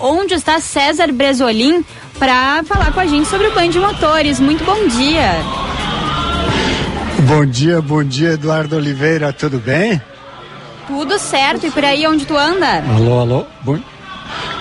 onde está César Bresolim para falar com a gente sobre o Band de Motores. Muito bom dia. Bom dia, bom dia, Eduardo Oliveira, tudo bem? Tudo certo, e por aí onde tu anda? Alô, alô, bom...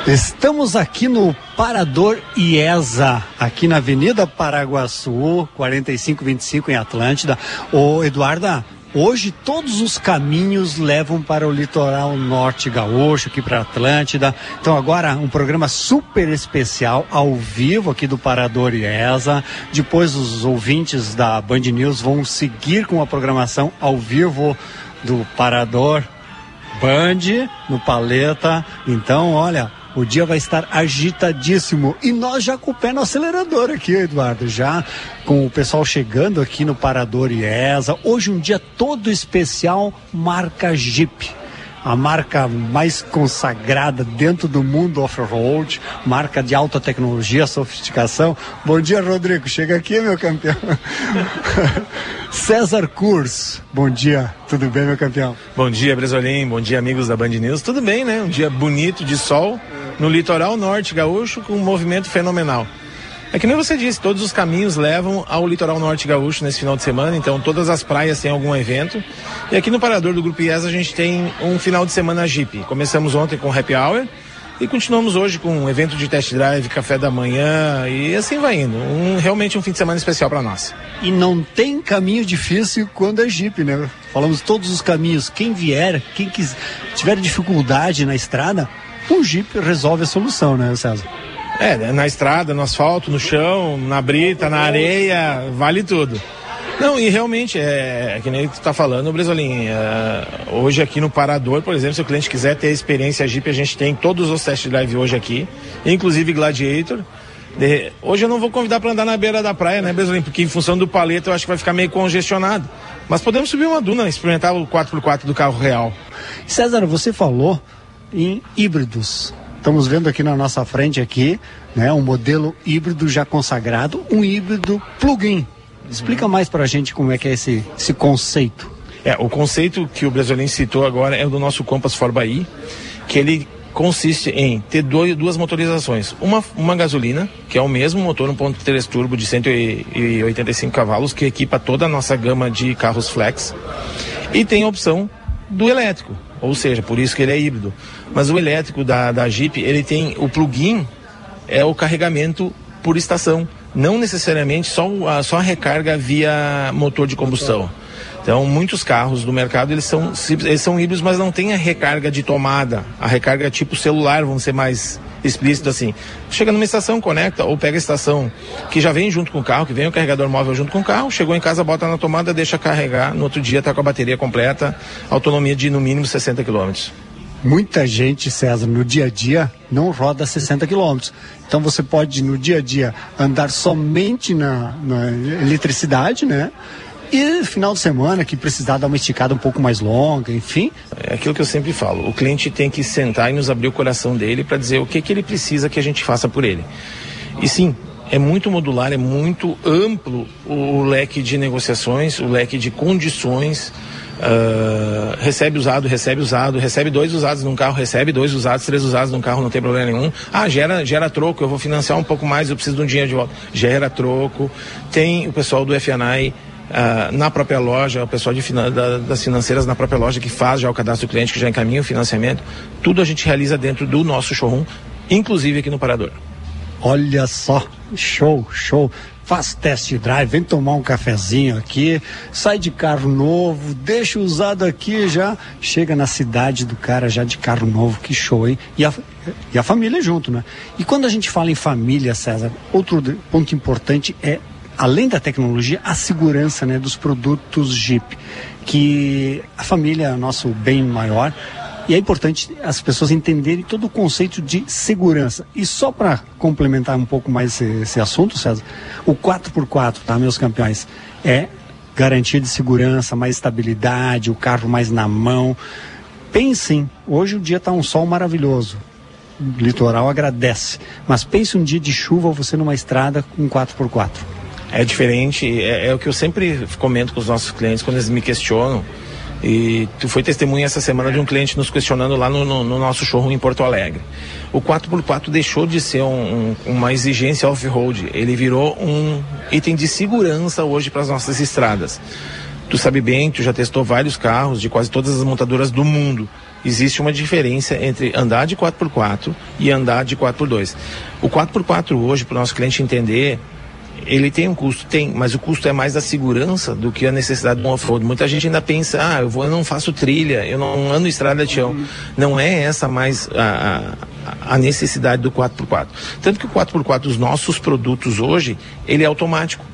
Estamos aqui no Parador IESA, aqui na Avenida Paraguaçu, 4525 em Atlântida. Ô, Eduarda, Hoje todos os caminhos levam para o litoral norte gaúcho, aqui para Atlântida. Então agora um programa super especial ao vivo aqui do Parador IESA. Depois os ouvintes da Band News vão seguir com a programação ao vivo do Parador Band no Paleta. Então, olha, o dia vai estar agitadíssimo e nós já com o pé no acelerador aqui, Eduardo, já com o pessoal chegando aqui no Parador IESA. Hoje um dia todo especial, marca Jeep a marca mais consagrada dentro do mundo off-road, marca de alta tecnologia, sofisticação. Bom dia, Rodrigo. Chega aqui, meu campeão. César Curs, bom dia. Tudo bem, meu campeão? Bom dia, Bresolim. Bom dia, amigos da Band News. Tudo bem, né? Um dia bonito de sol no litoral norte gaúcho com um movimento fenomenal. É que nem você disse, todos os caminhos levam ao litoral norte gaúcho nesse final de semana, então todas as praias têm algum evento. E aqui no Parador do Grupo IES a gente tem um final de semana Jeep. Começamos ontem com Happy Hour e continuamos hoje com um evento de test drive, café da manhã e assim vai indo. Um, realmente um fim de semana especial para nós. E não tem caminho difícil quando é Jeep, né? Falamos todos os caminhos. Quem vier, quem quis, tiver dificuldade na estrada, o Jeep resolve a solução, né, César? É, né, na estrada, no asfalto, no chão, na brita, na areia, vale tudo. Não, e realmente, é, é que nem tu tá falando, Bresolim, é, hoje aqui no Parador, por exemplo, se o cliente quiser ter a experiência Jeep, a gente tem todos os test drive hoje aqui, inclusive Gladiator. De, hoje eu não vou convidar para andar na beira da praia, né, Bresolim, porque em função do paleta eu acho que vai ficar meio congestionado. Mas podemos subir uma duna, experimentar o 4x4 do carro real. César, você falou em híbridos. Estamos vendo aqui na nossa frente aqui, né, um modelo híbrido já consagrado, um híbrido plug-in. Explica uhum. mais para a gente como é que é esse, esse conceito. É, o conceito que o Brasilino citou agora é do nosso Compass for Bahia, que ele consiste em ter dois, duas motorizações. Uma, uma gasolina, que é o mesmo motor 1.3 turbo de 185 cavalos, que equipa toda a nossa gama de carros flex. E tem a opção do elétrico, ou seja, por isso que ele é híbrido. Mas o elétrico da, da Jeep, ele tem o plug-in, é o carregamento por estação, não necessariamente só a, só a recarga via motor de combustão. Então, muitos carros do mercado, eles são, eles são híbridos, mas não tem a recarga de tomada. A recarga tipo celular, vamos ser mais explícito assim. Chega numa estação, conecta, ou pega a estação que já vem junto com o carro, que vem o carregador móvel junto com o carro, chegou em casa, bota na tomada, deixa carregar, no outro dia está com a bateria completa, autonomia de no mínimo 60 km. Muita gente, César, no dia a dia não roda 60 quilômetros. Então você pode no dia a dia andar somente na, na eletricidade, né? E final de semana, que precisar dar uma esticada um pouco mais longa, enfim. É aquilo que eu sempre falo: o cliente tem que sentar e nos abrir o coração dele para dizer o que, que ele precisa que a gente faça por ele. E sim, é muito modular, é muito amplo o leque de negociações, o leque de condições. Uh, recebe usado, recebe usado, recebe dois usados num carro, recebe dois usados, três usados num carro, não tem problema nenhum. Ah, gera, gera troco, eu vou financiar um pouco mais, eu preciso de um dinheiro de volta. Gera troco. Tem o pessoal do FNAI Uh, na própria loja, o pessoal de, da, das financeiras na própria loja que faz já o cadastro do cliente, que já encaminha o financiamento, tudo a gente realiza dentro do nosso showroom, inclusive aqui no Parador. Olha só, show, show. Faz test drive, vem tomar um cafezinho aqui, sai de carro novo, deixa usado aqui já, chega na cidade do cara já de carro novo, que show, hein? E a, e a família junto, né? E quando a gente fala em família, César, outro ponto importante é além da tecnologia, a segurança né, dos produtos Jeep, que a família é nosso bem maior. E é importante as pessoas entenderem todo o conceito de segurança. E só para complementar um pouco mais esse, esse, assunto, César, o 4x4, tá, meus campeões, é garantia de segurança, mais estabilidade, o carro mais na mão. Pensem, hoje o dia está um sol maravilhoso. O litoral agradece. Mas pense um dia de chuva você numa estrada com 4x4 é diferente, é, é, o que eu sempre comento com os nossos clientes quando eles me questionam. E tu foi testemunha essa semana de um cliente nos questionando lá no, no, no nosso showroom em Porto Alegre. O 4x4 deixou de ser um, um, uma exigência off-road, ele virou um item de segurança hoje para as nossas estradas. Tu sabe bem, tu já testou vários carros de quase todas as montadoras do mundo. Existe uma diferença entre andar de 4x4 e andar de 4x2. O 4x4 hoje, para o nosso cliente entender, ele tem um custo, tem, mas o custo é mais da segurança do que a necessidade de um off-road. Muita gente ainda pensa, ah, eu, vou, eu não faço trilha, eu não ando estrada de chão. Não é essa mais a, a, a necessidade do 4x4. Tanto que o 4x4 dos nossos produtos hoje, ele é automático.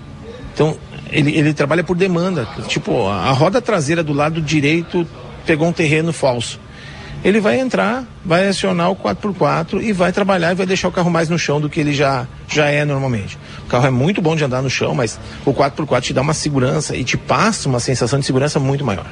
Então, ele, ele trabalha por demanda. Tipo, a roda traseira do lado direito pegou um terreno falso ele vai entrar, vai acionar o 4x4 e vai trabalhar e vai deixar o carro mais no chão do que ele já, já é normalmente. O carro é muito bom de andar no chão, mas o 4x4 te dá uma segurança e te passa uma sensação de segurança muito maior.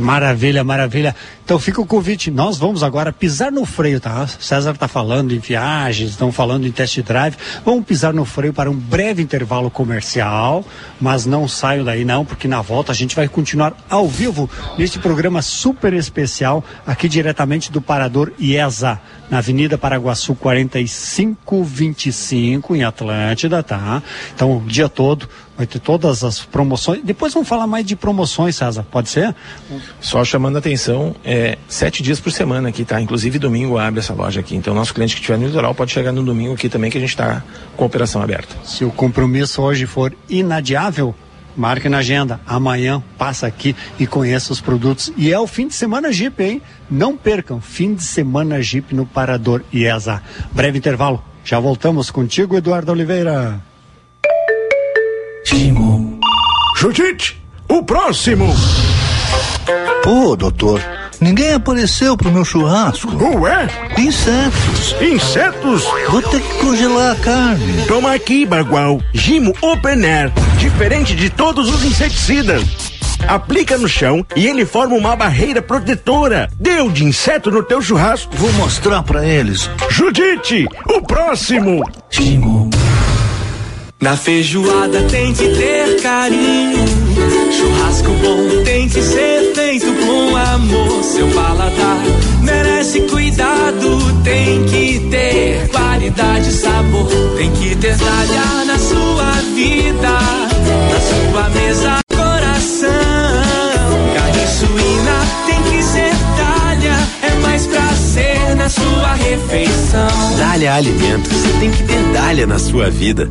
Maravilha, maravilha. Então fica o convite. Nós vamos agora pisar no freio, tá? César está falando em viagens, estão falando em test drive. Vamos pisar no freio para um breve intervalo comercial, mas não saiam daí não, porque na volta a gente vai continuar ao vivo neste programa super especial aqui diretamente do Parador IESA, na Avenida Paraguaçu 4525 em Atlântida, tá? Então o dia todo vai ter todas as promoções. Depois vamos falar mais de promoções, César, pode ser? Só chamando a atenção, é sete dias por semana aqui, tá? Inclusive domingo abre essa loja aqui. Então nosso cliente que estiver no litoral pode chegar no domingo aqui também que a gente está com a operação aberta. Se o compromisso hoje for inadiável, marque na agenda. Amanhã passa aqui e conheça os produtos. E é o fim de semana Jeep, hein? Não percam, fim de semana Jeep no Parador IESA. Breve intervalo. Já voltamos contigo, Eduardo Oliveira. Judite, o próximo! Pô, doutor, ninguém apareceu pro meu churrasco. Ué? Insetos. Insetos? Vou ter que congelar a carne. Toma aqui, Bagual. Gimo Open Air. Diferente de todos os inseticidas. Aplica no chão e ele forma uma barreira protetora. Deu de inseto no teu churrasco. Vou mostrar para eles. Judite, o próximo! Gimo. Na feijoada tem que ter carinho. Churrasco bom tem que ser feito com amor. Seu paladar merece cuidado. Tem que ter qualidade sabor. Tem que ter talha na sua vida. Na sua mesa, coração. Carne suína tem que ser talha. É mais prazer na sua refeição. Dália Alimentos. Tem que ter Dália na sua vida.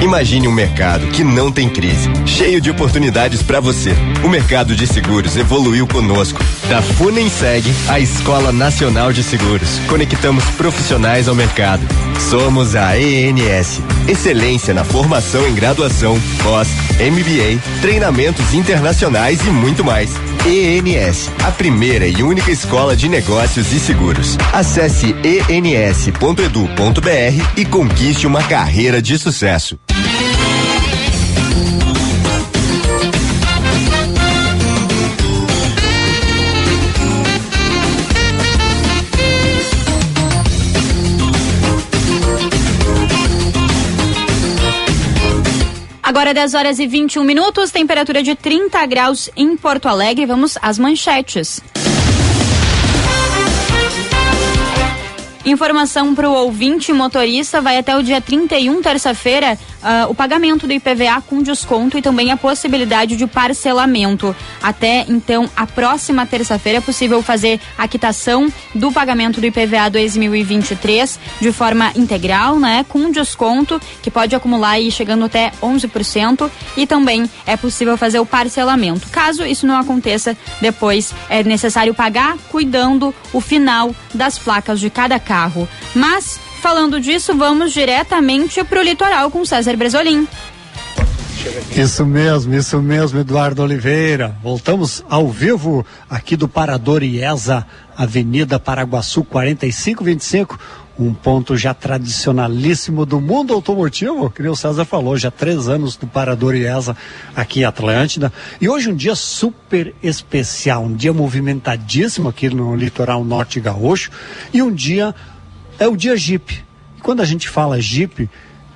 Imagine um mercado que não tem crise, cheio de oportunidades para você. O mercado de seguros evoluiu conosco. Da Funenseg à Escola Nacional de Seguros, conectamos profissionais ao mercado. Somos a ENS, excelência na formação em graduação, pós, MBA, treinamentos internacionais e muito mais. ENS, a primeira e única escola de negócios e seguros. Acesse ens.edu.br e conquiste uma carreira de sucesso. Agora 10 horas e 21 minutos, temperatura de 30 graus em Porto Alegre. Vamos às manchetes. Informação para o ouvinte motorista: vai até o dia 31, terça-feira, uh, o pagamento do IPVA com desconto e também a possibilidade de parcelamento. Até então, a próxima terça-feira é possível fazer a quitação do pagamento do IPVA 2023 de forma integral, né, com desconto que pode acumular aí chegando até 11% e também é possível fazer o parcelamento. Caso isso não aconteça, depois é necessário pagar cuidando o final das placas de cada carro. Mas Falando disso, vamos diretamente para o litoral com César Bresolim. Isso mesmo, isso mesmo, Eduardo Oliveira. Voltamos ao vivo aqui do Parador IESA, Avenida Paraguaçu 4525, um ponto já tradicionalíssimo do mundo automotivo, que o César falou, já três anos do Parador IESA aqui em Atlântida. E hoje um dia super especial, um dia movimentadíssimo aqui no litoral norte gaúcho, e um dia é o dia Jeep. E quando a gente fala Jeep,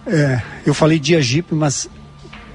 é, eu falei dia Jeep, mas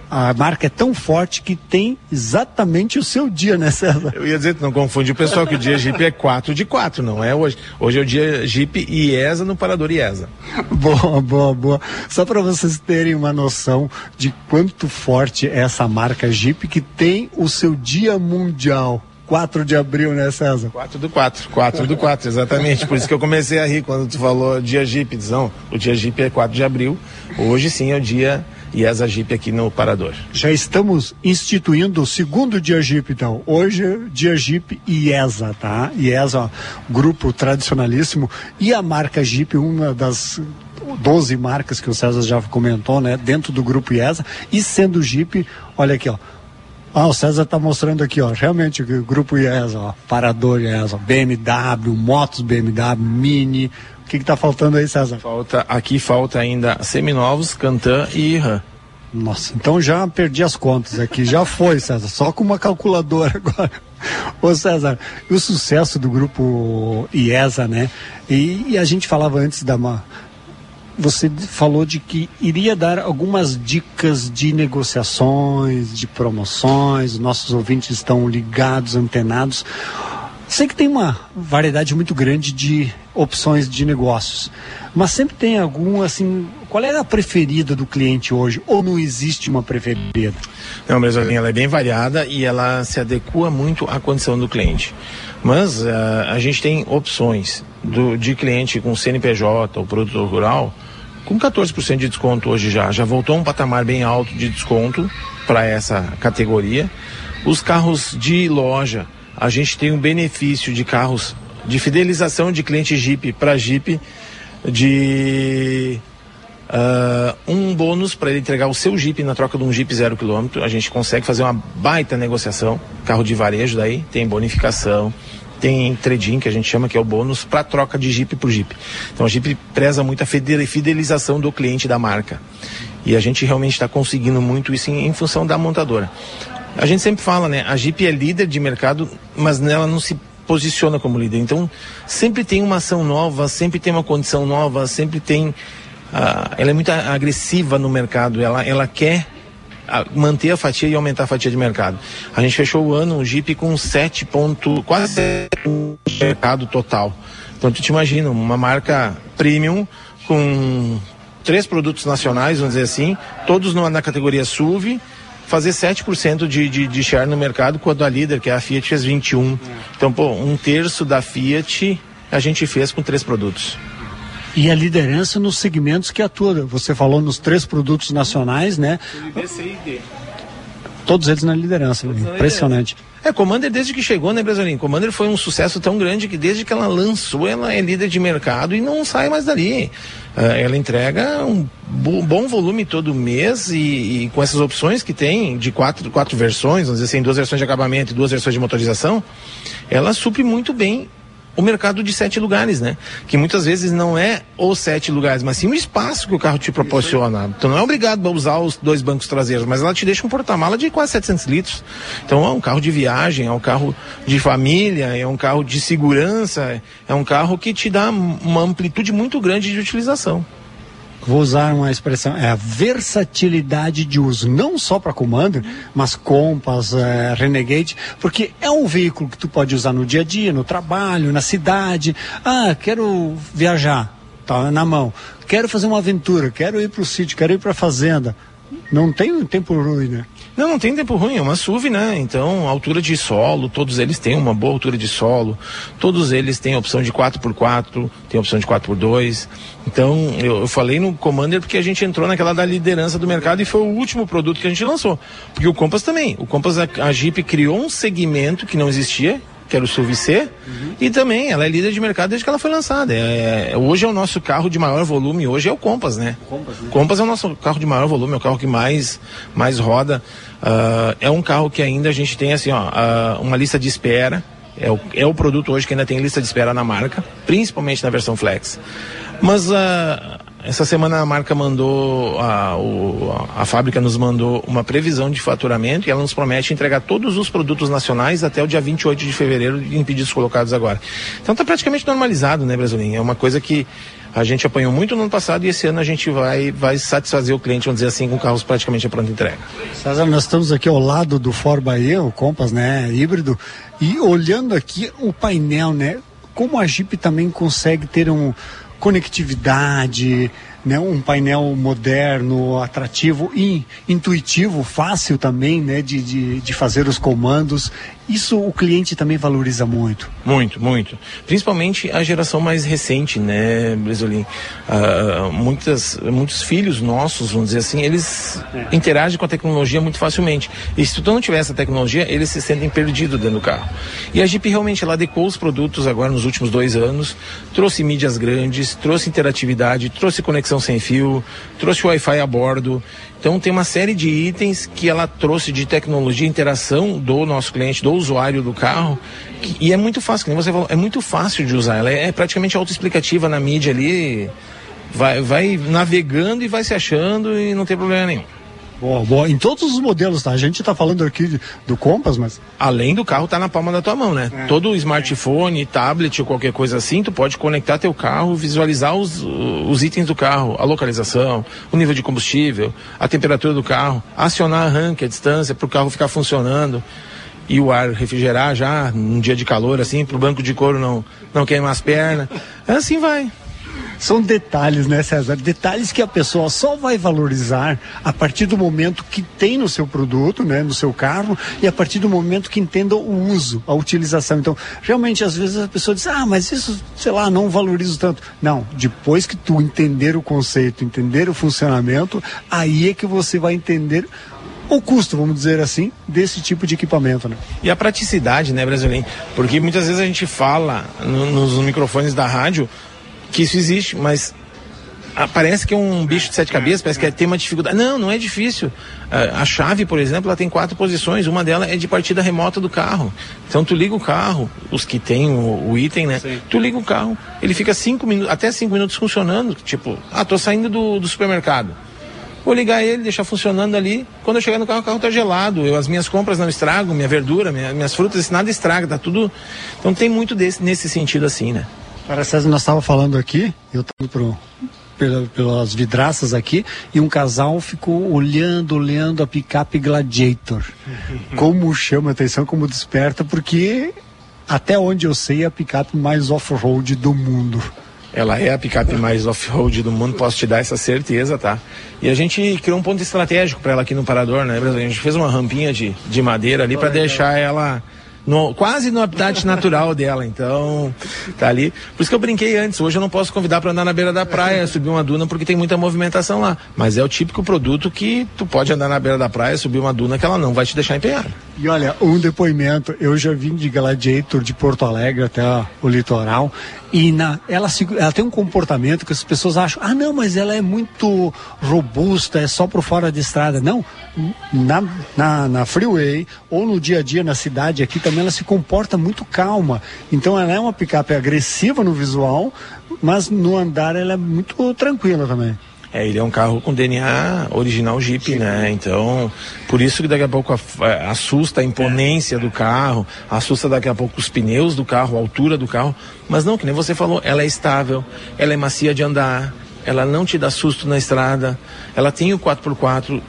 a marca é tão forte que tem exatamente o seu dia, né, César? Eu ia dizer, não confunde o pessoal, que o dia Jeep é 4 de 4, não é hoje. Hoje é o dia Jeep IESA no Parador IESA. Boa, boa, boa. Só para vocês terem uma noção de quanto forte é essa marca Jeep que tem o seu dia mundial. 4 de abril, né, César? 4 do 4, 4 do 4, exatamente. Por isso que eu comecei a rir quando tu falou dia Jeep. Não, o dia Jeep é 4 de abril. Hoje sim é o dia IESA Jeep aqui no Parador. Já estamos instituindo o segundo dia Jeep, então. Hoje é dia Jeep IESA, tá? IESA, grupo tradicionalíssimo. E a marca Jeep, uma das 12 marcas que o César já comentou, né? Dentro do grupo IESA. E sendo Jeep, olha aqui, ó. Ah, o César está mostrando aqui, ó, realmente o grupo IESA, ó, Parador IESA, BMW, motos BMW, Mini. O que está faltando aí, César? Falta, aqui falta ainda seminovos, Cantan e RAM. Nossa, então já perdi as contas aqui, já foi, César, só com uma calculadora agora. Ô César, o sucesso do grupo IESA, né? E, e a gente falava antes da, você falou de que iria dar algumas dicas de negociações, de promoções, nossos ouvintes estão ligados, antenados. Sei que tem uma variedade muito grande de opções de negócios, mas sempre tem algum assim. Qual é a preferida do cliente hoje? Ou não existe uma preferida? Não, mas ela é bem variada e ela se adequa muito à condição do cliente. Mas uh, a gente tem opções do, de cliente com CNPJ ou produtor rural com 14% de desconto hoje já. Já voltou um patamar bem alto de desconto para essa categoria. Os carros de loja, a gente tem um benefício de carros de fidelização de cliente Jeep para Jeep de uh, um bônus para ele entregar o seu Jeep na troca de um Jeep zero quilômetro. A gente consegue fazer uma baita negociação. Carro de varejo daí tem bonificação, tem trading, que a gente chama que é o bônus, para troca de Jeep por Jeep. Então a Jeep preza muito a fidelização do cliente da marca. E a gente realmente está conseguindo muito isso em, em, função da montadora. A gente sempre fala, né? A Jeep é líder de mercado, mas ela não se posiciona como líder. Então sempre tem uma ação nova, sempre tem uma condição nova, sempre tem. Uh, ela é muito agressiva no mercado, ela, ela quer manter a fatia e aumentar a fatia de mercado. A gente fechou o ano, o Jeep com 7 ponto, quase 7 mercado total. Então tu te imagina, uma marca premium com três produtos nacionais, vamos dizer assim, todos na categoria SUV, fazer 7% de, de, de share no mercado, quando a líder, que é a Fiat, fez 21%. Então, pô, um terço da Fiat a gente fez com três produtos. E a liderança nos segmentos que atua. Você falou nos três produtos nacionais, né? Todos eles na liderança, Todos impressionante. Na liderança. É, Commander desde que chegou, né, Brasolim? Commander foi um sucesso tão grande que desde que ela lançou, ela é líder de mercado e não sai mais dali. Uh, ela entrega um bom volume todo mês e, e, com essas opções que tem de quatro, quatro versões, vamos dizer assim, duas versões de acabamento e duas versões de motorização, ela supre muito bem o mercado de sete lugares, né? Que muitas vezes não é os sete lugares, mas sim o espaço que o carro te proporciona. Então não é obrigado a usar os dois bancos traseiros, mas ela te deixa um porta-mala de quase 700 litros. Então é um carro de viagem, é um carro de família, é um carro de segurança, é um carro que te dá uma amplitude muito grande de utilização vou usar uma expressão, é a versatilidade de uso, não só para Commander, mas Compass, é, Renegade, porque é um veículo que tu pode usar no dia a dia, no trabalho, na cidade. Ah, quero viajar, tá na mão. Quero fazer uma aventura, quero ir para o sítio, quero ir para a fazenda. Não tem tempo ruim, né? Não, não tem tempo ruim, é uma SUV, né? Então, altura de solo, todos eles têm uma boa altura de solo, todos eles têm opção de 4x4, tem opção de 4x2. Então, eu, eu, falei no Commander porque a gente entrou naquela da liderança do mercado e foi o último produto que a gente lançou. Porque o Compass também, o Compass, a, a Jeep criou um segmento que não existia, que era o SUV C, e também ela é líder de mercado desde que ela foi lançada. É, é- hoje é o nosso carro de maior volume, hoje é o Compass, né? Compass, é o nosso carro de maior volume, é o carro que mais, mais roda. Ah, é um carro que ainda a gente tem assim, ó, ah, uma lista de espera. É o, é o produto hoje que ainda tem lista de espera na marca, principalmente na versão Flex. Mas ah, essa semana a marca mandou, a, o- a, fábrica nos mandou uma previsão de faturamento e ela nos promete entregar todos os produtos nacionais até o dia 28 de fevereiro em pedidos colocados agora. Então está praticamente normalizado, né, Brasilinho? É uma coisa que a gente apanhou muito no ano passado e esse ano a gente vai, vai satisfazer o cliente, vamos dizer assim, com carros praticamente a pronta entrega. César, nós estamos aqui ao lado do Ford Bahia, o Compass, né, híbrido, e olhando aqui o painel, né, como a Jeep também consegue ter um conectividade, né, um painel moderno, atrativo e intuitivo, fácil também, né, de, de, de fazer os comandos. Isso o cliente também valoriza muito. Muito, muito. Principalmente a geração mais recente, né, Bresolim? Ah, muitas, muitos filhos nossos, vamos dizer assim, eles interagem com a tecnologia muito facilmente. E se tu não tiver essa tecnologia, eles se sentem perdidos dentro do carro. E a Jeep realmente ela adequou os produtos agora nos últimos dois anos, trouxe mídias grandes, trouxe interatividade, trouxe conexão sem fio, trouxe Wi-Fi a bordo. Então tem uma série de itens que ela trouxe de tecnologia, interação do nosso cliente, do usuário do carro, e é muito fácil, como você falou, é muito fácil de usar. Ela é, é praticamente autoexplicativa na mídia ali, vai, vai navegando e vai se achando e não tem problema nenhum. Boa, boa. Em todos os modelos, tá? A gente está falando aqui do Compass, mas Além do carro tá na palma da tua mão, né? Todo smartphone, tablet ou qualquer coisa assim, tu pode conectar teu carro, visualizar os, os itens do carro, a localização, o nível de combustível, a temperatura do carro, acionar arranque, a distância para o carro ficar funcionando e o ar refrigerar já num dia de calor assim, para o banco de couro não não queimar as pernas. Assim vai. São detalhes, né, César? Detalhes que a pessoa só vai valorizar a partir do momento que tem no seu produto, né, no seu carro, e a partir do momento que entenda o uso, a utilização. Então, realmente, às vezes a pessoa diz, ah, mas isso, sei lá, não valorizo tanto. Não, depois que tu entender o conceito, entender o funcionamento, aí é que você vai entender o custo, vamos dizer assim, desse tipo de equipamento, né? E a praticidade, né, brasileiro? Porque muitas vezes a gente fala no- nos microfones da rádio que isso existe, mas ah, parece que é um bicho de sete cabeças, parece que é, tem uma dificuldade. Não, não é difícil. Ah, a chave, por exemplo, ela tem quatro posições, uma delas é de partida remota do carro. Então tu liga o carro, os que tem o, o item, né? Tu liga o carro, ele fica cinco minutos, até cinco minutos funcionando, tipo, ah, tô saindo do, do supermercado. Vou ligar ele, deixar funcionando ali. Quando eu chegar no carro, o carro tá gelado. Eu, as minhas compras não estragam, minha verdura, minha- minhas frutas, nada estraga, tá tudo. Então tem muito desse, nesse sentido assim, né? Para César, nós estávamos falando aqui, eu estava pro, pela- pelas vidraças aqui, e um casal ficou olhando, olhando a picape Gladiator. Como chama a atenção, como desperta, porque até onde eu sei é a picape mais off-road do mundo. Ela é a picape mais off-road do mundo, posso te dar essa certeza, tá? E a gente criou um ponto estratégico para ela aqui no Parador, né, Brasil? A gente fez uma rampinha de, de madeira ali para deixar ela no- quase no habitat natural dela. Então, tá ali. Por isso que eu brinquei antes. Hoje eu não posso convidar para andar na beira da praia, subir uma duna, porque tem muita movimentação lá. Mas é o típico produto que tu pode andar na beira da praia, subir uma duna que ela não vai te deixar empenhado. E olha, um depoimento, eu já vim de Gladiator de Porto Alegre até o litoral e na, ela, se- ela tem um comportamento que as pessoas acham, ah não, mas ela é muito robusta, é só por fora de estrada. Não, na, na, na freeway ou no dia a dia na cidade aqui também ela se comporta muito calma. Então ela é uma picape agressiva no visual, mas no andar ela é muito tranquila também. É, ele é um carro com DNA original Jeep, né? Então, por isso que daqui a pouco é, assusta a imponência do carro, assusta daqui a pouco os pneus do carro, a altura do carro. Mas não, que nem você falou, ela é estável, ela é macia de andar, ela não te dá susto na estrada, ela tem o 4x4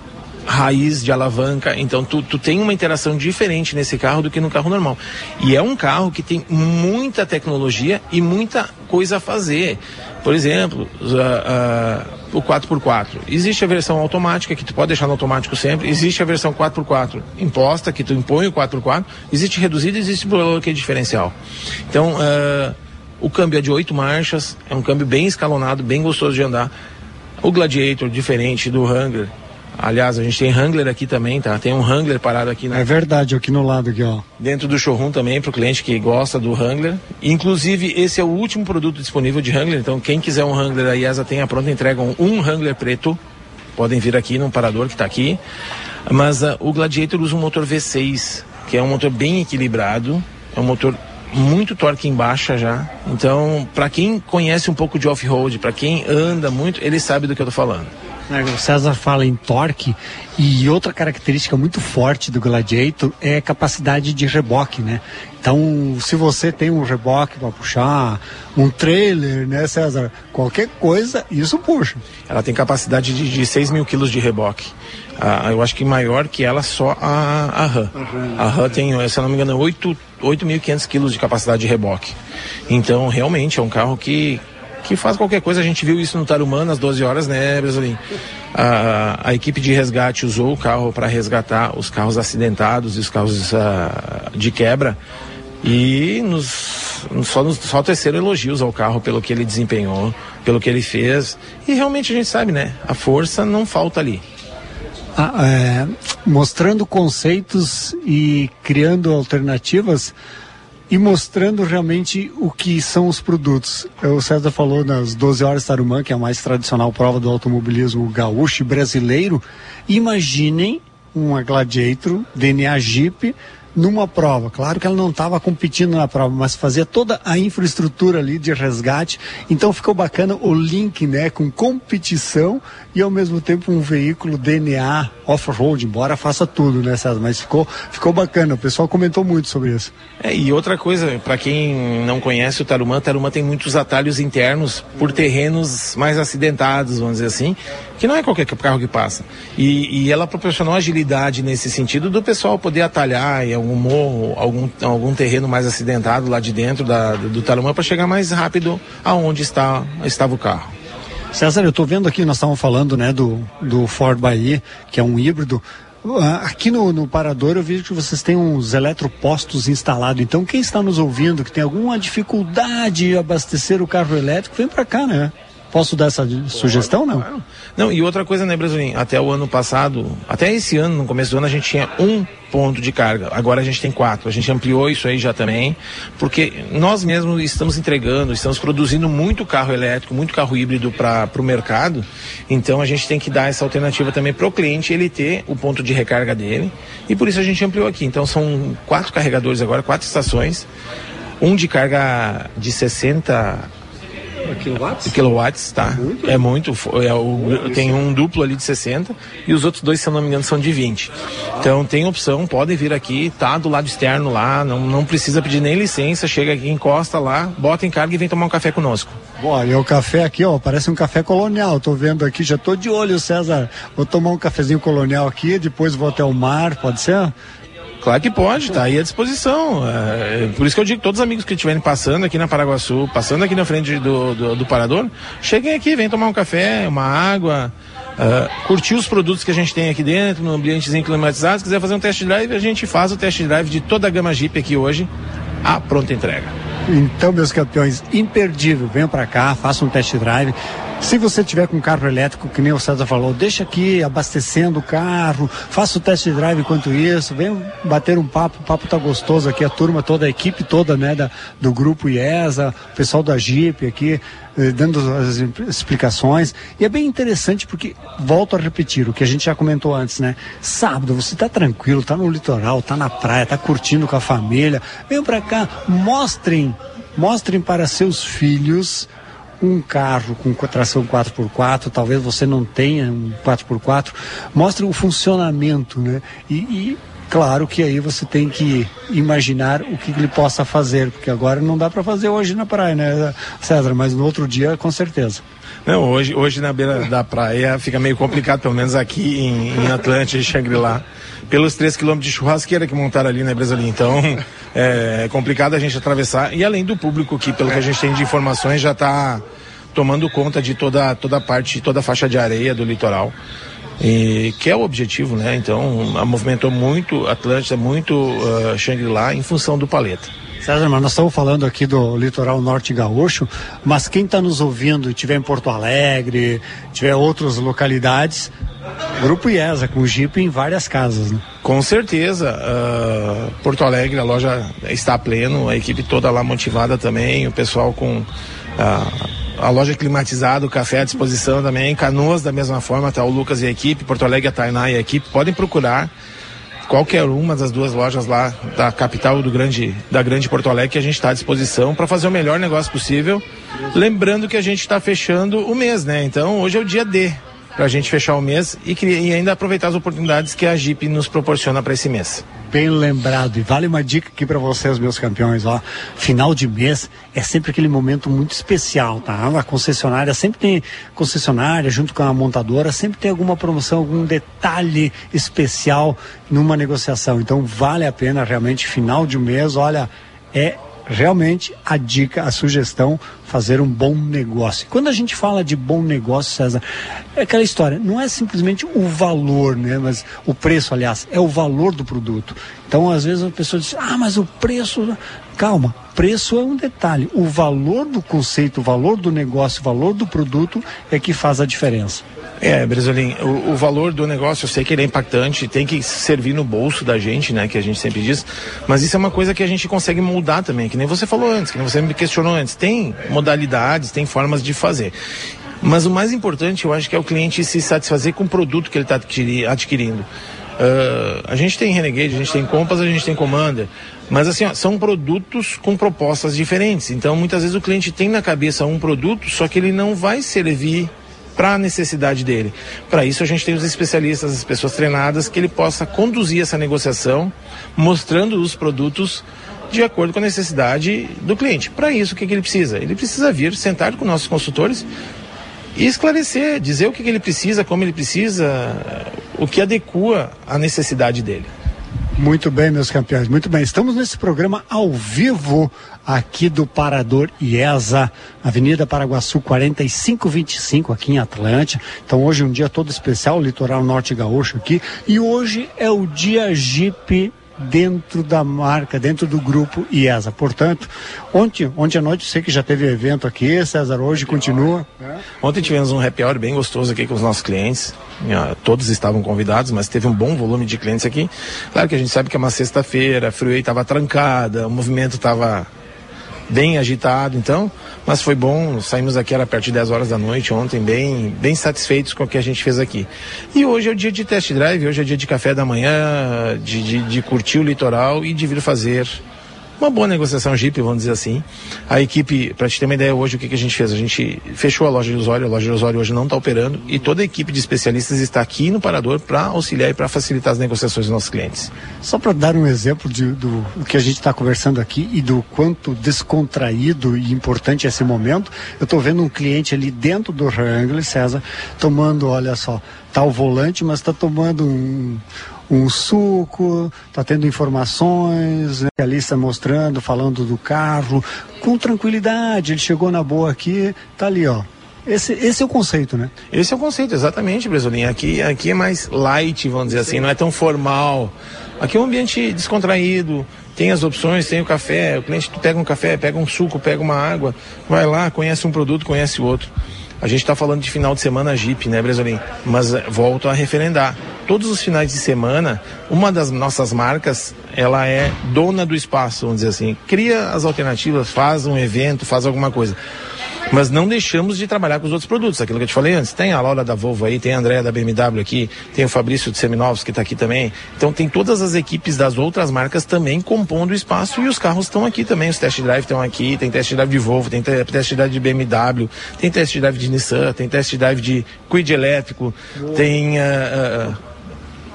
raiz de alavanca, então tu, tu tem uma interação diferente nesse carro do que no carro normal. E é um carro que tem muita tecnologia e muita coisa a fazer. Por exemplo, ah, ah, o 4x4. Existe a versão automática, que tu pode deixar no automático sempre. Existe a versão 4x4 imposta, que tu impõe o 4x4. Existe reduzida existe bloqueio diferencial. Então, ah, o câmbio é de oito marchas, é um câmbio bem escalonado, bem gostoso de andar. O Gladiator, diferente do Wrangler, Aliás, a gente tem Wrangler aqui também, tá? Tem um Wrangler parado aqui na, É verdade, aqui no lado aqui, ó. dentro do showroom também para o cliente que gosta do Wrangler. Inclusive, esse é o último produto disponível de Wrangler, então quem quiser um Wrangler, a IESA tem a pronta entrega um, Wrangler preto. Podem vir aqui no parador que está aqui. Mas ah, o Gladiator usa um motor V6, que é um motor bem equilibrado, é um motor muito torque em baixa já. Então, para quem conhece um pouco de off-road, para quem anda muito, ele sabe do que eu tô falando. É, O César fala em torque e outra característica muito forte do Gladiator é a capacidade de reboque, né? Então, se você tem um reboque para puxar, um trailer, né, César? Qualquer coisa, isso puxa. Ela tem capacidade de, de 6 mil quilos de reboque. Ah, eu acho que maior que ela só a, a RAM. A RAM tem, se eu não me engano, 8 8.500 quilos de capacidade de reboque. Então, realmente, é um carro que, que faz qualquer coisa. A gente viu isso no Tarumã nas 12 horas, né, Brasolim? A, a equipe de resgate usou o carro para resgatar os carros acidentados e os carros ah, de quebra. E nos, só, nos, só terceiro elogios ao carro pelo que ele desempenhou, pelo que ele fez. E realmente a gente sabe, né? A força não falta ali. Ah, é, mostrando conceitos e criando alternativas e mostrando realmente o que são os produtos. O César falou nas 12 horas Tarumã, que é a mais tradicional prova do automobilismo gaúcho e brasileiro. Imaginem uma Gladiator DNA Jeep numa prova. Claro que ela não estava competindo na prova, mas fazia toda a infraestrutura ali de resgate. Então ficou bacana o link, né, com competição e ao mesmo tempo um veículo DNA off-road, embora faça tudo, né, César? Mas ficou, ficou bacana. O pessoal comentou muito sobre isso. É, e outra coisa, para quem não conhece o Tarumã, Tarumã tem muitos atalhos internos por terrenos mais acidentados, vamos dizer assim, que não é qualquer carro que passa. E, e ela proporcionou agilidade nesse sentido do pessoal poder atalhar em algum morro, algum, algum terreno mais acidentado lá de dentro da, do Tarumã para chegar mais rápido aonde está, estava o carro. César, eu estou vendo aqui, nós estávamos falando né, do, do Ford Bahia, que é um híbrido. Ah, Aqui no, no Parador eu vejo que vocês têm uns eletropostos instalados. Então, quem está nos ouvindo que tem alguma dificuldade em abastecer o carro elétrico, vem para cá, né? Posso dar essa sugestão, não? Não, e outra coisa, né, Brasolim? Até o ano passado, até esse ano, no começo do ano, a gente tinha um ponto de carga. Agora a gente tem quatro. A gente ampliou isso aí já também, porque nós mesmos estamos entregando, estamos produzindo muito carro elétrico, muito carro híbrido para o mercado. Então a gente tem que dar essa alternativa também para o cliente, ele ter o ponto de recarga dele. E por isso a gente ampliou aqui. Então são quatro carregadores agora, quatro estações. Um de carga de 60 Quilowatts? Kilowatts, tá? É muito. É o, tem um duplo ali de 60 e os outros dois, se eu não me engano, são de 20. Então tem opção, podem vir aqui, tá do lado externo lá, não, não precisa pedir nem licença, chega aqui, encosta lá, bota em carga e vem tomar um café conosco. Bom, e o café aqui, ó, parece um café colonial. Tô vendo aqui, já tô de olho, César. Vou tomar um cafezinho colonial aqui, depois vou até o mar, pode ser? Claro que pode, tá aí à disposição. É, por isso que eu digo que todos os amigos que estiverem passando aqui na Paraguaçu, passando aqui na frente do, do, do Parador, cheguem aqui, venham tomar um café, uma água, uh, curtir os produtos que a gente tem aqui dentro, no ambientezinho climatizado. Se quiser fazer um test drive, a gente faz o test drive de toda a gama Jeep aqui hoje, à pronta entrega. Então, meus campeões, imperdível, venham para cá, façam um test drive. Se você tiver com carro elétrico, que nem o César falou, deixa aqui abastecendo o carro, faça o test drive enquanto isso, venham bater um papo, o papo tá gostoso aqui, a turma toda, a equipe toda, né, da, do grupo IESA, o pessoal da Jeep aqui, eh, dando as explicações. E é bem interessante porque, volto a repetir, o que a gente já comentou antes, né? Sábado, você tá tranquilo, tá no litoral, tá na praia, tá curtindo com a família, venham para cá, mostrem, mostrem para seus filhos um carro com tração 4x4, talvez você não tenha um 4x4, mostre o funcionamento, né? E, e, claro que aí você tem que imaginar o que ele possa fazer, porque agora não dá para fazer hoje na praia, né, César? Mas no outro dia, com certeza. Não, hoje, hoje na beira da praia fica meio complicado, pelo menos aqui em, em Atlântia e Xangri-Lá, pelos 3 quilômetros de churrasqueira que montaram ali na Bresalim. Então, é complicado a gente atravessar. E além do público que, pelo que a gente tem de informações, já está tomando conta de toda, toda a parte, toda a faixa de areia do litoral. E, que é o objetivo, né? Então, movimentou muito Atlântida, muito uh, Xangri-Lá em função do paleta. César, mas nós estamos falando aqui do litoral norte gaúcho, mas quem está nos ouvindo estiver em Porto Alegre, tiver outras localidades, Grupo IESA, com Jeep em várias casas, né? Com certeza. Uh, Porto Alegre, a loja está pleno, a equipe toda lá motivada também, o pessoal com uh, a loja climatizada, o café à disposição também, Canoas da mesma forma, tá o Lucas e a equipe, Porto Alegre, a Tainá e a equipe, podem procurar qualquer uma das duas lojas lá da capital do grande, da grande Porto Alegre que a gente está à disposição para fazer o melhor negócio possível. Lembrando que a gente está fechando o mês, né? Então hoje é o dia D para a gente fechar o mês e, e ainda aproveitar as oportunidades que a Jeep nos proporciona para esse mês bem lembrado. E vale uma dica aqui para vocês, meus campeões, ó. Final de mês é sempre aquele momento muito especial, tá? A concessionária sempre tem concessionária junto com a montadora, sempre tem alguma promoção, algum detalhe especial numa negociação. Então vale a pena realmente final de mês, olha, é realmente a dica, a sugestão, fazer um bom negócio. Quando a gente fala de bom negócio, César, é aquela história, não é simplesmente o valor, né? Mas o preço, aliás, é o valor do produto. Então, às vezes a pessoa diz, ah, mas o preço. Calma, preço é um detalhe. O valor do conceito, o valor do negócio, o valor do produto é que faz a diferença. É, Bresolim, o, o, valor do negócio, eu sei que ele é impactante, tem que servir no bolso da gente, né, que a gente sempre diz, mas isso é uma coisa que a gente consegue moldar também, que nem você falou antes, que nem você me questionou antes. Tem modalidades, tem formas de fazer. Mas o mais importante, eu acho que é o cliente se satisfazer com o produto que ele está adquirindo. Uh, a gente tem Renegade, a gente tem Compass, a gente tem Commander, mas assim, ó, são produtos com propostas diferentes. Então, muitas vezes o cliente tem na cabeça um produto, só que ele não vai servir para a necessidade dele. Para isso a gente tem os especialistas, as pessoas treinadas, que ele possa conduzir essa negociação, mostrando os produtos de acordo com a necessidade do cliente. Para isso, o que, que, ele precisa? Ele precisa vir, sentar com nossos consultores e esclarecer, dizer o que, que ele precisa, como ele precisa, o que adequa à necessidade dele. Muito bem, meus campeões, muito bem. Estamos nesse programa ao vivo aqui do Parador IESA, Avenida Paraguaçu 4525, aqui em Atlântia. Então hoje é um dia todo especial, litoral norte gaúcho aqui. E hoje é o dia Jeep dentro da marca, dentro do grupo IESA. Portanto, ontem, ontem à noite, sei que já teve evento aqui, César, hoje continua. Ontem tivemos um happy hour bem gostoso aqui com os nossos clientes. Todos estavam convidados, mas teve um bom volume de clientes aqui. Claro que a gente sabe que é uma sexta-feira, a Freeway estava trancada, o movimento estava bem agitado, então, mas foi bom, saímos aqui era perto de 10 horas da noite ontem, bem, bem satisfeitos com o que a gente fez aqui. E hoje é o dia de test drive, hoje é dia de café da manhã, de, de, de curtir o litoral e de vir fazer uma boa negociação Jeep, vamos dizer assim. A equipe, para te ter uma ideia, hoje o que, que a gente fez? A gente fechou a loja de Osório, a loja de Osório hoje não está operando e toda a equipe de especialistas está aqui no Parador para auxiliar e para facilitar as negociações dos nossos clientes. Só para dar um exemplo de, do, do que a gente está conversando aqui e do quanto descontraído e importante esse momento, eu estou vendo um cliente ali dentro do Wrangler, César, tomando, olha só, tá o volante, mas está tomando um um suco, está tendo informações, né, a lista mostrando, falando do carro, com tranquilidade. Ele chegou na boa aqui, tá ali, ó. Esse, esse é o conceito, né? Esse é o conceito, exatamente, Bresolim. Aqui, aqui é mais light, vamos dizer assim, não é tão formal. Aqui é um ambiente descontraído, tem as opções, tem o café, o cliente pega um café, pega um suco, pega uma água, vai lá, conhece um produto, conhece o outro. A gente está falando de final de semana Jeep, né, Bresolim? Mas eh, volto a referendar. Todos os finais de semana, uma das nossas marcas, ela é dona do espaço, vamos dizer assim. Cria as alternativas, faz um evento, faz alguma coisa. Mas não deixamos de trabalhar com os outros produtos, aquilo que eu te falei antes. Tem a Laura da Volvo aí, tem a Andréa da BMW aqui, tem o Fabrício de Seminovos que está aqui também. Então tem todas as equipes das outras marcas também compondo o espaço e os carros estão aqui também. Os test drive estão aqui, tem test drive de Volvo, tem test drive de BMW, tem test drive de Nissan, tem test drive de Quid elétrico, tem. Uh, uh,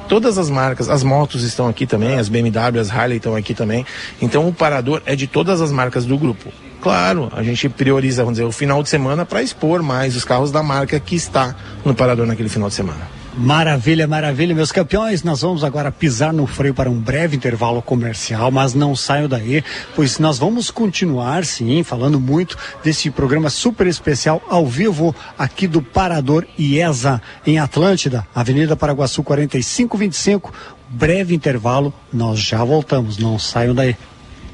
todas as marcas, as motos estão aqui também, as BMW, as Harley estão aqui também. Então o parador é de todas as marcas do grupo. Claro, a gente prioriza, vamos dizer, o final de semana para expor mais os carros da marca que está no parador naquele final de semana. Maravilha, maravilha, meus campeões. Nós vamos agora pisar no freio para um breve intervalo comercial, mas não saiam daí, pois nós vamos continuar, sim, falando muito desse programa super especial ao vivo aqui do Parador IESA, em Atlântida, Avenida Paraguaçu 4525. Breve intervalo, nós já voltamos, não saiam daí.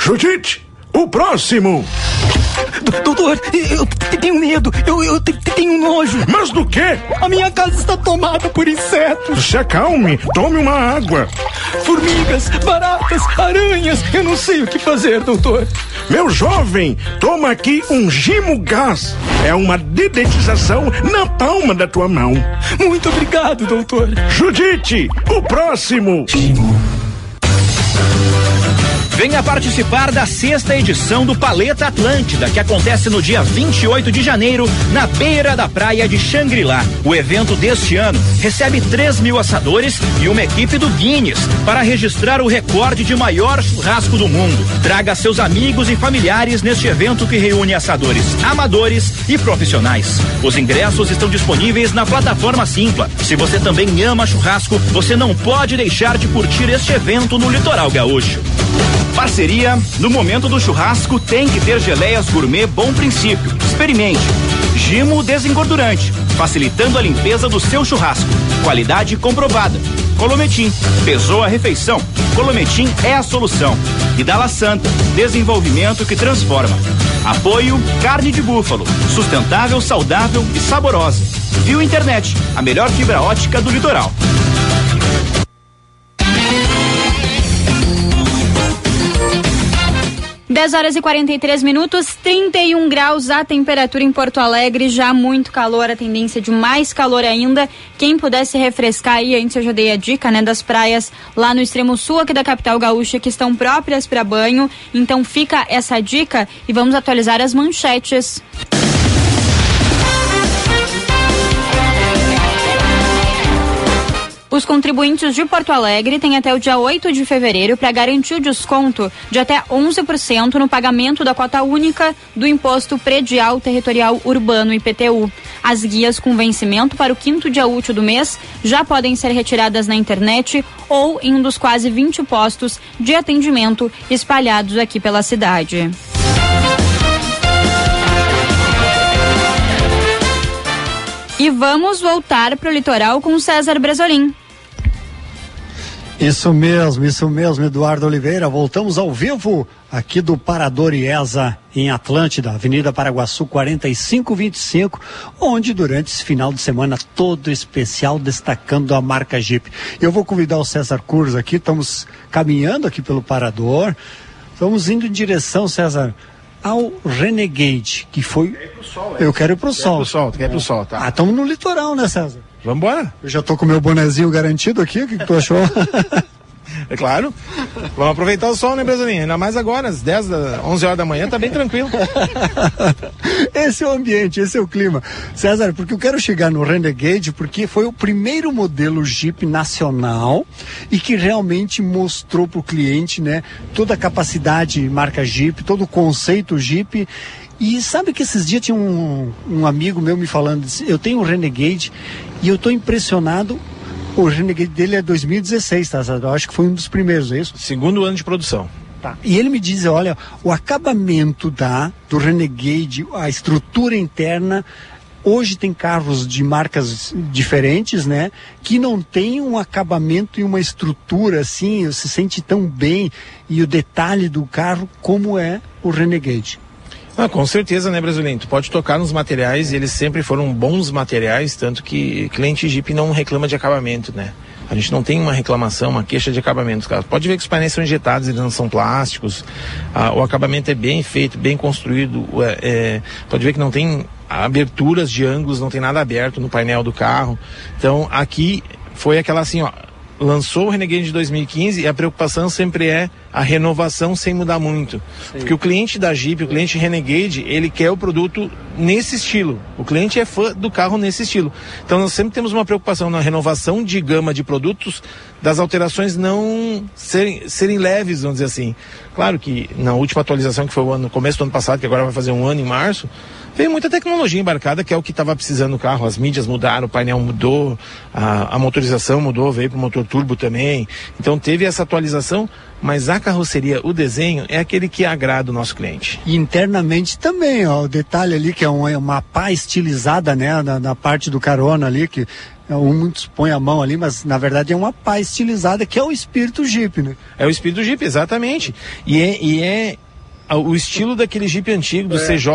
Judite, o próximo. Doutor, eu tenho medo, eu, eu tenho nojo. Mas do quê? A minha casa está tomada por insetos. Se acalme, tome uma água. Formigas, baratas, aranhas, eu não sei o que fazer, doutor. Meu jovem, toma aqui um Gimo Gás. É uma dedetização na palma da tua mão. Muito obrigado, doutor. Judite, o próximo. Venha participar da sexta edição do Paleta Atlântida, que acontece no dia 28 de janeiro, na beira da praia de Xangri-Lá. O evento deste ano recebe 3 mil assadores e uma equipe do Guinness para registrar o recorde de maior churrasco do mundo. Traga seus amigos e familiares neste evento que reúne assadores amadores e profissionais. Os ingressos estão disponíveis na plataforma Simpla. Se você também ama churrasco, você não pode deixar de curtir este evento no Litoral Gaúcho. Parceria, no momento do churrasco tem que ter geleias gourmet Bom Princípio. Experimente. Gimo desengordurante, facilitando a limpeza do seu churrasco. Qualidade comprovada. Colometim, pesou a refeição. Colometim é a solução. E Dala Santa, desenvolvimento que transforma. Apoio Carne de Búfalo, sustentável, saudável e saborosa. Viu Internet, a melhor fibra ótica do litoral. 10 horas e 43 minutos, 31 graus a temperatura em Porto Alegre, já muito calor, a tendência de mais calor ainda. Quem pudesse refrescar aí, antes eu já dei a dica, né, das praias lá no extremo sul aqui da capital gaúcha que estão próprias para banho. Então fica essa dica e vamos atualizar as manchetes. Os contribuintes de Porto Alegre têm até o dia 8 de fevereiro para garantir o desconto de até 11% no pagamento da cota única do Imposto Predial Territorial Urbano IPTU. As guias com vencimento para o quinto dia útil do mês já podem ser retiradas na internet ou em um dos quase 20 postos de atendimento espalhados aqui pela cidade. E vamos voltar para o litoral com César Bresolim. Isso mesmo, isso mesmo, Eduardo Oliveira. Voltamos ao vivo aqui do Parador IESA em Atlântida, Avenida Paraguaçu 4525, onde durante esse final de semana todo especial destacando a marca Jeep. Eu vou convidar o César Cruz aqui, estamos caminhando aqui pelo Parador. Estamos indo em direção, César, ao Renegade, que foi. Sol, Eu quero ir pro ir sol. pro sol, tu quer ir pro sol, tá? Ah, estamos no litoral, né, César? Vamos embora. Eu já tô com meu bonezinho garantido aqui, o que, que tu achou? É claro. Vamos aproveitar o sol, né, Bresolinha? Ainda mais agora, às 10, da, 11 horas da manhã, tá bem tranquilo. esse é o ambiente, esse é o clima. César, porque eu quero chegar no Renegade porque foi o primeiro modelo Jeep nacional e que realmente mostrou para o cliente, né, toda a capacidade marca Jeep, todo o conceito Jeep. E sabe que esses dias tinha um, um amigo meu me falando, disse, eu tenho um Renegade e eu estou impressionado. O Renegade dele é 2016, tá? Eu acho que foi um dos primeiros, é isso? Segundo ano de produção. Tá. E ele me diz, olha, o acabamento da do Renegade, a estrutura interna, hoje tem carros de marcas diferentes, né, que não tem um acabamento e uma estrutura assim, se sente tão bem e o detalhe do carro como é o Renegade. Ah, com certeza, né, Brasileiro? Tu pode tocar nos materiais, eles sempre foram bons materiais, tanto que cliente Jeep não reclama de acabamento, né? A gente não tem uma reclamação, uma queixa de acabamento. Cara. Pode ver que os painéis são injetados, eles não são plásticos. Ah, o acabamento é bem feito, bem construído. É, é, pode ver que não tem aberturas de ângulos, não tem nada aberto no painel do carro. Então, aqui foi aquela assim, ó. Lançou o Renegade de 2015 e a preocupação sempre é a renovação sem mudar muito. Porque o cliente da Jeep, o cliente Renegade, ele quer o produto nesse estilo. O cliente é fã do carro nesse estilo. Então nós sempre temos uma preocupação na renovação de gama de produtos, das alterações não serem, serem leves, vamos dizer assim. Claro que na última atualização, que foi o ano, começo do ano passado, que agora vai fazer um ano em março, veio muita tecnologia embarcada, que é o que estava precisando no carro. As mídias mudaram, o painel mudou, a, a motorização mudou, veio para o motor turbo também. Então teve essa atualização, mas a carroceria, o desenho, é aquele que agrada o nosso cliente. E internamente também, ó, o detalhe ali que é uma, uma pá estilizada, né, na, na parte do carona ali, que é, um muitos põe a mão ali, mas na verdade é uma pá estilizada que é o espírito Jeep, né? É o espírito Jeep, exatamente. E é, e é o estilo daquele Jeep antigo, do É. CJ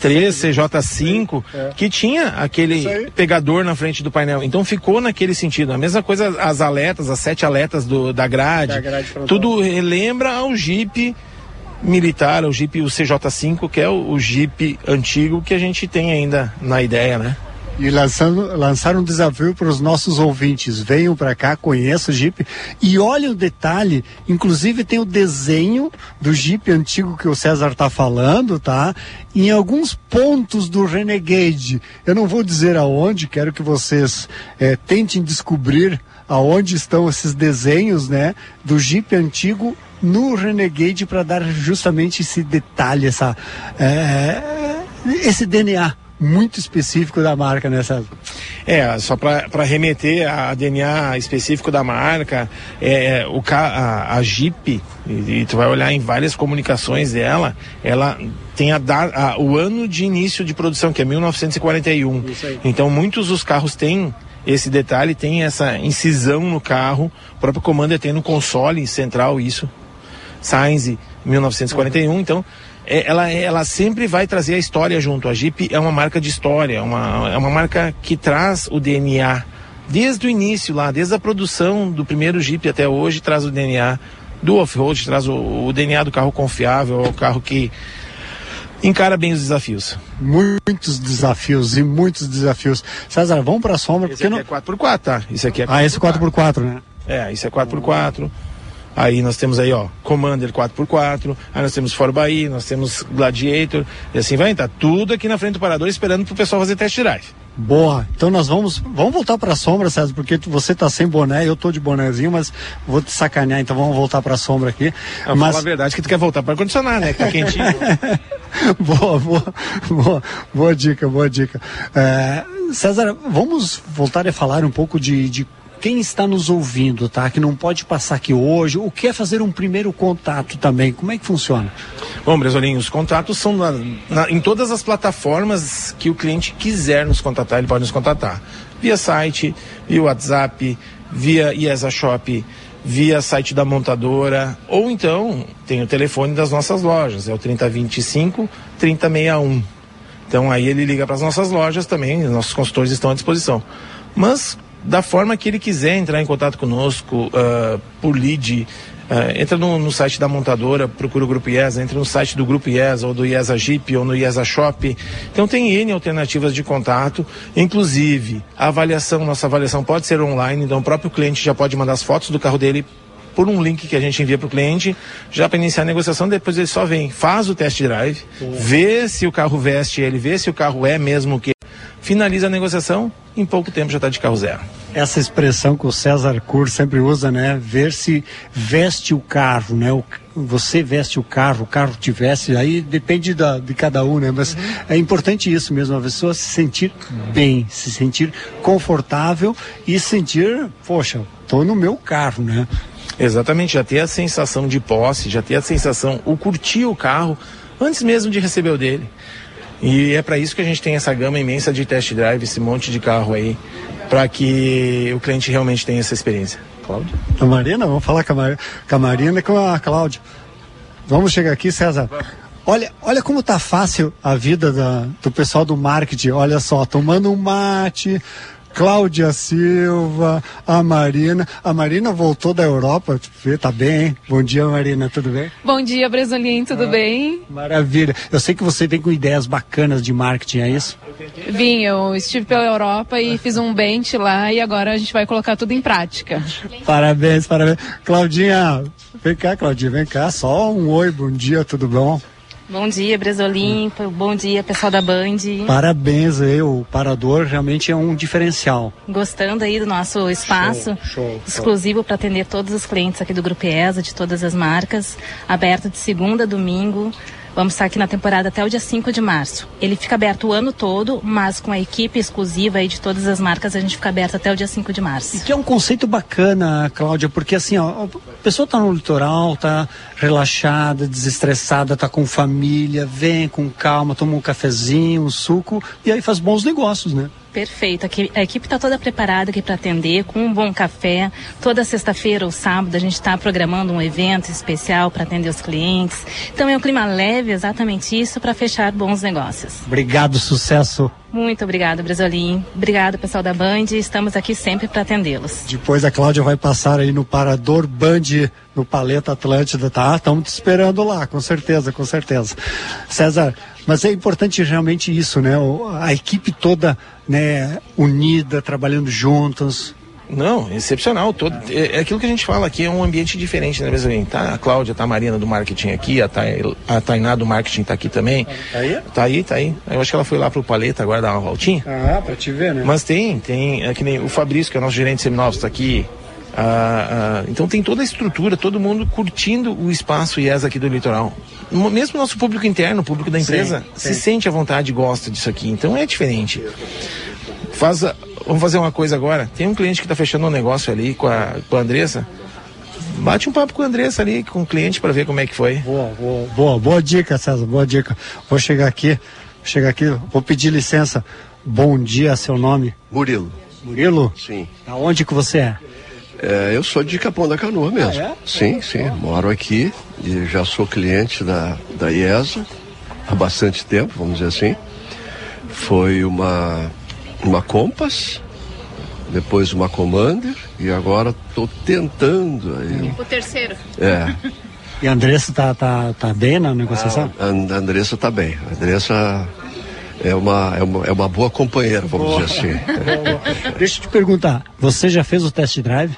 3, CJ5, que tinha aquele pegador na frente do painel. Então ficou naquele sentido. A mesma coisa as aletas, as sete aletas do, da grade. Da grade tudo lembra ao Jeep militar, o Jeep o CJ5, que é o, o Jeep antigo que a gente tem ainda na ideia, né? E lançando, lançaram um desafio para os nossos ouvintes. Venham para cá, conheçam o Jeep e olhem o detalhe. Inclusive tem o desenho do Jeep antigo que o César está falando, tá? Em alguns pontos do Renegade. Eu não vou dizer aonde, quero que vocês eh, tentem descobrir aonde estão esses desenhos, né? Do Jeep antigo no Renegade para dar justamente esse detalhe, essa, eh, esse DNA muito específico da marca, né, César? É, só para remeter a DNA específico da marca, é, o, ca- a, a Jeep, e, e tu vai olhar em várias comunicações dela, ela tem a, a- o ano de início de produção, que é 1941. Então muitos dos carros têm esse detalhe, tem essa incisão no carro, o próprio Commander tem no console central isso. Sainz 1941, então é, ela, ela sempre vai trazer a história junto. A Jeep é uma marca de história, é uma, é uma marca que traz o DNA desde o início lá, desde a produção do primeiro Jeep até hoje, traz o DNA do off-road, traz o, o DNA do carro confiável, o carro que encara bem os desafios. Muitos desafios e muitos desafios. César, vamos para a sombra. Esse aqui é 4x4, tá? Isso aqui é Ah, esse 4x4, né? É, isso é 4x4. Aí nós temos aí, ó, Commander 4x4, aí nós temos Ford Bahia, nós temos Gladiator, e assim vai, tá tudo aqui na frente do parador esperando pro pessoal fazer test drive. Boa. Então nós vamos, vamos voltar para a sombra, César, porque tu- você tá sem boné, eu tô de bonézinho, mas vou te sacanear, então vamos voltar para a sombra aqui. Ah, mas a verdade que tu quer voltar para ar-condicionado, né? Que tá quentinho. boa, boa, boa, boa dica, boa dica. É, César, vamos voltar a falar um pouco de, de quem está nos ouvindo, tá? Que não pode passar aqui hoje, ou quer fazer um primeiro contato também. Como é que funciona? Bom, Bresolinho, os contatos são na- na- em todas as plataformas que o cliente quiser nos contatar, ele pode nos contatar. Via site, via WhatsApp, via IESA Shop, via site da montadora, ou então tem o telefone das nossas lojas, é o 3025 3061. Então aí ele liga para as nossas lojas também, os nossos consultores estão à disposição. Mas da forma que ele quiser entrar em contato conosco, ah, por lead, ah, entra no, no site da montadora, procura o Grupo IESA, entra no site do Grupo IESA, ou do IESA Jeep, ou no IESA Shop. Então tem N alternativas de contato, inclusive a avaliação, nossa avaliação pode ser online, então o próprio cliente já pode mandar as fotos do carro dele por um link que a gente envia para o cliente, já para iniciar a negociação, depois ele só vem, faz o test drive, vê se o carro veste ele, vê se o carro é mesmo o que, finaliza a negociação, em pouco tempo já está de carro zero. essa expressão que o César Cur sempre usa, né? Ver se veste o carro, né? O, você veste o carro, o carro te veste, aí depende da, de cada um, né? Mas é importante isso mesmo, a pessoa se sentir bem, se sentir confortável e sentir, poxa, tô no meu carro, né? Exatamente, já ter a sensação de posse, já ter a sensação, o curtir o carro antes mesmo de receber o dele. E é para isso que a gente tem essa gama imensa de test drive, esse monte de carro aí, para que o cliente realmente tenha essa experiência. Cláudio? A Marina, vamos falar com a, Mar, com a Marina e com a Cláudia. Vamos chegar aqui, César. Olha, olha como tá fácil a vida da- do pessoal do marketing. Olha só, tomando um mate, Cláudia Silva, a Marina. A Marina voltou da Europa, tá bem, hein? Bom dia, Marina, tudo bem? Bom dia, Bresolim, tudo Ah. bem? Maravilha. Eu sei que você vem com ideias bacanas de marketing, é isso? Vim, eu estive pela Europa e fiz um bench lá e agora a gente vai colocar tudo em prática. Parabéns, parabéns. Claudinha, vem cá, Claudinha, vem cá. Só um oi, bom dia, tudo bom? Bom dia, Bresolim. Bom dia, pessoal da Band. Parabéns aí, o Parador realmente é um diferencial. Gostando aí do nosso espaço Show, show, exclusivo para atender todos os clientes aqui do Grupo ESA, de todas as marcas, aberto de segunda a domingo. Vamos estar aqui na temporada até o dia 5 de março. Ele fica aberto o ano todo, mas com a equipe exclusiva aí de todas as marcas, a gente fica aberto até o dia 5 de março. Que é um conceito bacana, Cláudia, porque assim, ó, a pessoa tá no litoral, tá relaxada, desestressada, tá com família, vem com calma, toma um cafezinho, um suco e aí faz bons negócios, né? Perfeito. A equipe está toda preparada aqui para atender, com um bom café. Toda sexta-feira ou sábado a gente está programando um evento especial para atender os clientes. Então é um clima leve, exatamente isso, para fechar bons negócios. Obrigado, sucesso. Muito obrigada, Bresolim. Obrigado, pessoal da Band. Estamos aqui sempre para atendê-los. Depois a Cláudia vai passar aí no Parador Band, no Paleta Atlântida, tá? Estamos te esperando lá, com certeza, com certeza. César, mas é importante realmente isso, né? A equipe toda, né, unida, trabalhando juntos. Não, excepcional. Todo, é, é aquilo que a gente fala aqui, é um ambiente diferente, né, Brasil? Tá a Cláudia, tá a Marina do marketing aqui, a, Thay, a Tainá do marketing tá aqui também. Tá aí? Tá aí, tá aí. Eu acho que ela foi lá pro Paleta agora dar uma voltinha. Ah, pra te ver, né? Mas tem, tem, é que nem o Fabrício, que é o nosso gerente de seminovos, tá aqui. Ah, ah, então tem toda a estrutura, todo mundo curtindo o espaço IES aqui do litoral. Mesmo o nosso público interno, o público da empresa, Sim, se sim. sente à vontade e gosta disso aqui. Então é diferente. Faz vamos fazer uma coisa agora. Tem um cliente que está fechando um negócio ali com a, com a Andressa. Bate um papo com a Andressa ali, com o cliente, para ver como é que foi. Boa, boa, boa, boa dica, César, boa dica. Vou chegar aqui, chegar aqui, vou pedir licença. Bom dia, seu nome? Murilo. Murilo? Sim. Aonde que você é? É, eu sou de Capão da Canoa mesmo. Ah, é? Sim, sim. Moro aqui e já sou cliente da, da IESA há bastante tempo, vamos dizer assim. Foi uma, uma Compass, depois uma Commander e agora estou tentando aí. O terceiro. É. E a Andressa tá, tá, tá bem na negociação? A And- a Andressa está bem. A Andressa é uma, é uma, é uma boa companheira, vamos dizer assim. Deixa eu te perguntar, você já fez o test drive?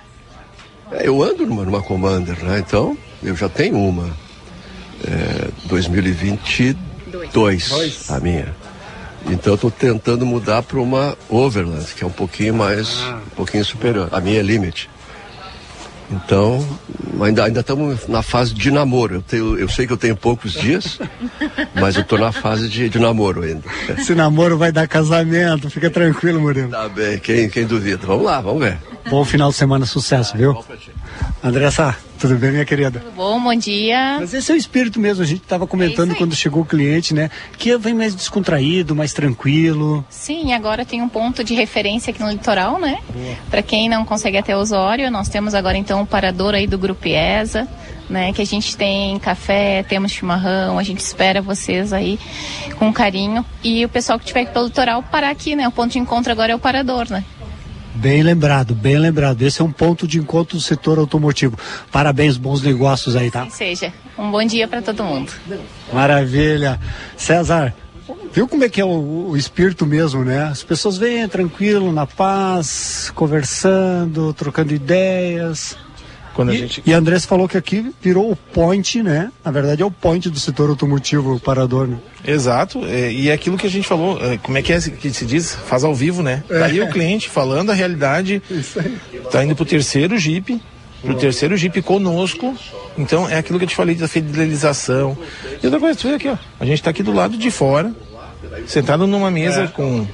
É, Eu ando numa, numa Commander, né? Então, eu já tenho uma. É, 2022, a minha. Então, estou tentando mudar para uma Overland, que é um pouquinho mais, um pouquinho superior. A minha é Limit. Então, ainda ainda estamos na fase de namoro. Eu, tenho, eu sei que eu tenho poucos dias, mas eu estou na fase de, de namoro ainda. Esse namoro vai dar casamento, fica tranquilo, Murilo. Tá bem, quem, quem duvida? Vamos lá, vamos ver. Bom final de semana, sucesso, viu? Andressa, tudo bem, minha querida? Bom, bom dia. Mas esse é o espírito mesmo, a gente estava comentando quando chegou o cliente, né? Que vem mais descontraído, mais tranquilo. Sim, agora tem um ponto de referência aqui no litoral, né? Para quem não consegue até Osório, nós temos agora então o parador aí do Grupo IESA, né? Que a gente tem café, temos chimarrão, a gente espera vocês aí com carinho. E o pessoal que estiver aqui pelo litoral parar aqui, né? O ponto de encontro agora é o parador, né? Bem lembrado, bem lembrado. Esse é um ponto de encontro do setor automotivo. Parabéns, bons negócios aí, tá? Que seja. Um bom dia para todo mundo. Maravilha. César, viu como é que é o, o espírito mesmo, né? As pessoas vêm tranquilo, na paz, conversando, trocando ideias. Quando a e, gente- e a Andressa falou que aqui virou o point, né? Na verdade é o point do setor automotivo, parador, né? Exato, é, e é aquilo que a gente falou, é, como é que é que se diz? Faz ao vivo, né? Tá aí o cliente falando a realidade, tá indo pro terceiro Jeep, pro terceiro Jeep conosco, então é aquilo que eu te falei da fidelização. E outra coisa, tu vê aqui, ó, a gente tá aqui do lado de fora, sentado numa mesa com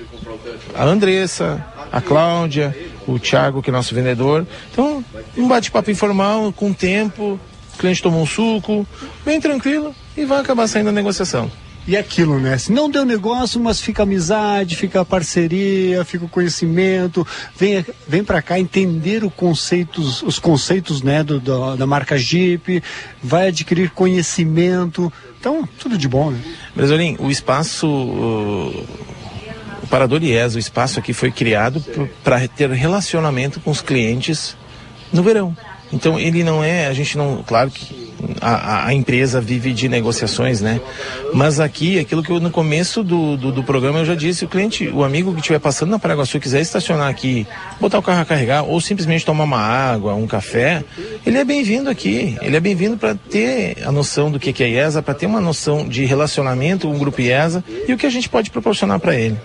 a Andressa, a Cláudia, o Thiago, que é nosso vendedor. Então, um bate-papo informal, com tempo, o cliente tomou um suco, bem tranquilo, e vai acabar saindo a negociação. E é aquilo, né? Se não deu negócio, mas fica amizade, fica parceria, fica o conhecimento, vem, vem para cá entender o conceitos, os conceitos né, do, da, da marca Jeep, vai adquirir conhecimento. Então, tudo de bom, né? Brasolim, o espaço o Parador IES, o espaço aqui foi criado para ter relacionamento com os clientes no verão. Então ele não é, a gente não, claro que a, a, empresa vive de negociações, né? Mas aqui, aquilo que eu no começo do, do, do programa eu já disse, o cliente, o amigo que estiver passando na Paraguaçu quiser estacionar aqui, botar o carro a carregar ou simplesmente tomar uma água, um café, ele é bem-vindo aqui. Ele é bem-vindo para ter a noção do que é IESA, para ter uma noção de relacionamento com o grupo IESA e o que a gente pode proporcionar para ele.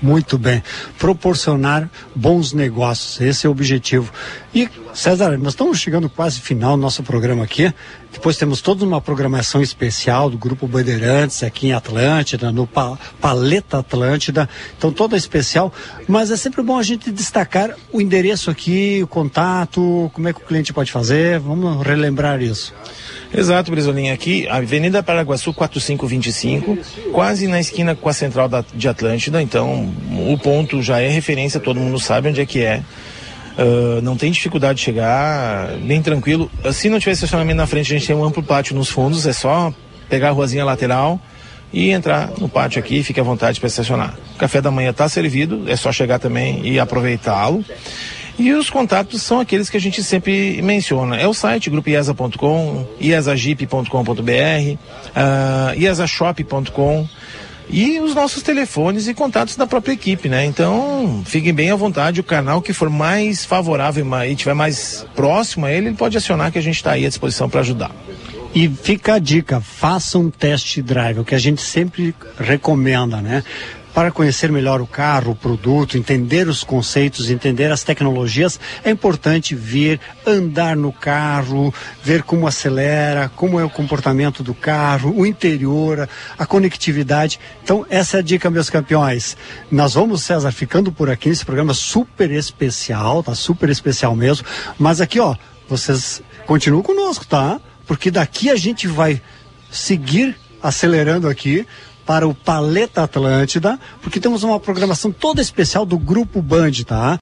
Muito bem. Proporcionar bons negócios, esse é o objetivo. E, César, nós estamos chegando quase final do nosso programa aqui. Depois temos toda uma programação especial do Grupo Bandeirantes aqui em Atlântida, no Paleta Atlântida. Então, toda especial. Mas é sempre bom a gente destacar o endereço aqui, o contato, como é que o cliente pode fazer. Vamos relembrar isso. Exato, Brizolinha. Aqui, Avenida Paraguaçu 4525, quase na esquina com a central da, de Atlântida. Então, o ponto já é referência, todo mundo sabe onde é que é. Uh, não tem dificuldade de chegar, bem tranquilo. Se não tiver estacionamento na frente, a gente tem um amplo pátio nos fundos, é só pegar a ruazinha lateral e entrar no pátio aqui, fique à vontade para estacionar. O café da manhã está servido, é só chegar também e aproveitá-lo. E os contatos são aqueles que a gente sempre menciona. É o site grupoiesa.com, iesagip.com.br, uh, iesashop.com e os nossos telefones e contatos da própria equipe, né? Então, fiquem bem à vontade, o canal que for mais favorável e tiver mais próximo a ele, ele pode acionar que a gente está aí à disposição para ajudar. E fica a dica, faça um test drive, o que a gente sempre recomenda, né? Para conhecer melhor o carro, o produto, entender os conceitos, entender as tecnologias, é importante vir andar no carro, ver como acelera, como é o comportamento do carro, o interior, a conectividade. Então, essa é a dica, meus campeões. Nós vamos, César, ficando por aqui nesse programa super especial, tá super especial mesmo. Mas aqui, ó, vocês continuam conosco, tá? Porque daqui a gente vai seguir acelerando aqui para o Paleta Atlântida, porque temos uma programação toda especial do Grupo Band, tá?